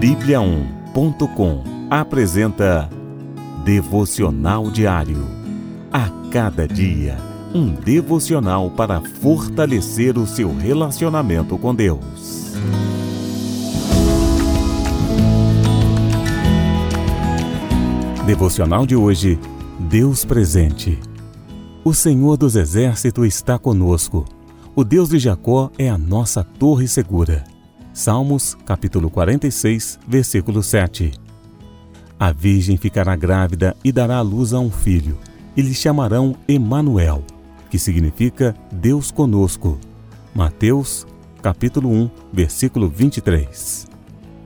Bíblia1.com apresenta Devocional Diário. A cada dia, um devocional para fortalecer o seu relacionamento com Deus. Devocional de hoje: Deus presente. O Senhor dos Exércitos está conosco. O Deus de Jacó é a nossa torre segura. Salmos, capítulo 46, versículo 7. A virgem ficará grávida e dará à luz a um filho, e lhe chamarão Emanuel, que significa Deus conosco. Mateus, capítulo 1, versículo 23.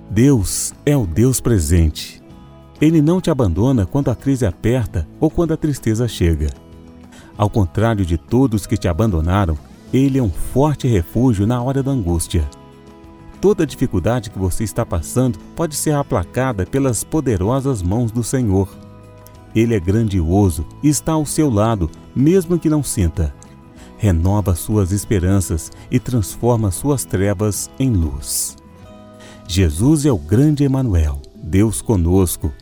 Deus é o Deus presente. Ele não te abandona quando a crise aperta ou quando a tristeza chega. Ao contrário de todos que te abandonaram, ele é um forte refúgio na hora da angústia. Toda dificuldade que você está passando pode ser aplacada pelas poderosas mãos do Senhor. Ele é grandioso e está ao seu lado, mesmo que não sinta. Renova suas esperanças e transforma suas trevas em luz. Jesus é o grande Emanuel, Deus conosco.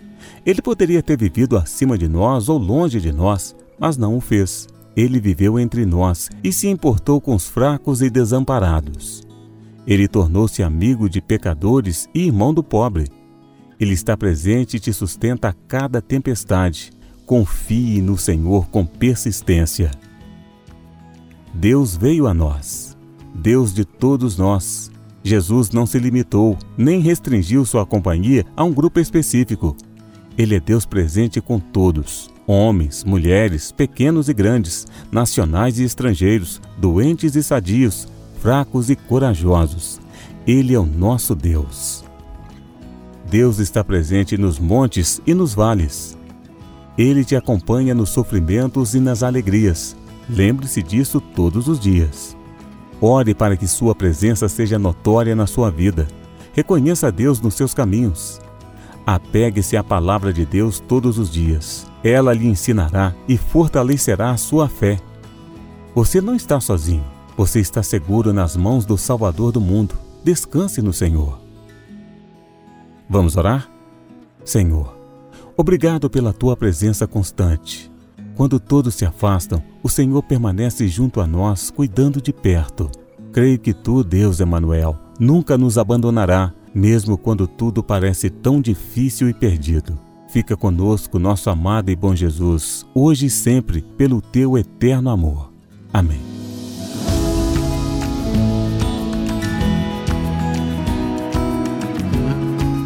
Ele poderia ter vivido acima de nós ou longe de nós, mas não o fez. Ele viveu entre nós e se importou com os fracos e desamparados. Ele tornou-se amigo de pecadores e irmão do pobre. Ele está presente e te sustenta a cada tempestade. Confie no Senhor com persistência. Deus veio a nós, Deus de todos nós. Jesus não se limitou, nem restringiu sua companhia a um grupo específico. Ele é Deus presente com todos homens, mulheres, pequenos e grandes, nacionais e estrangeiros, doentes e sadios, fracos e corajosos. Ele é o nosso Deus. Deus está presente nos montes e nos vales. Ele te acompanha nos sofrimentos e nas alegrias. Lembre-se disso todos os dias. Ore para que sua presença seja notória na sua vida. Reconheça Deus nos seus caminhos. Apegue-se à palavra de Deus todos os dias. Ela lhe ensinará e fortalecerá a sua fé. Você não está sozinho. Você está seguro nas mãos do Salvador do mundo. Descanse no Senhor. Vamos orar? Senhor, obrigado pela tua presença constante. Quando todos se afastam, o Senhor permanece junto a nós, cuidando de perto. Creio que tu, Deus Emanuel, nunca nos abandonará, mesmo quando tudo parece tão difícil e perdido. Fica conosco, nosso amado e bom Jesus, hoje e sempre, pelo teu eterno amor. Amém.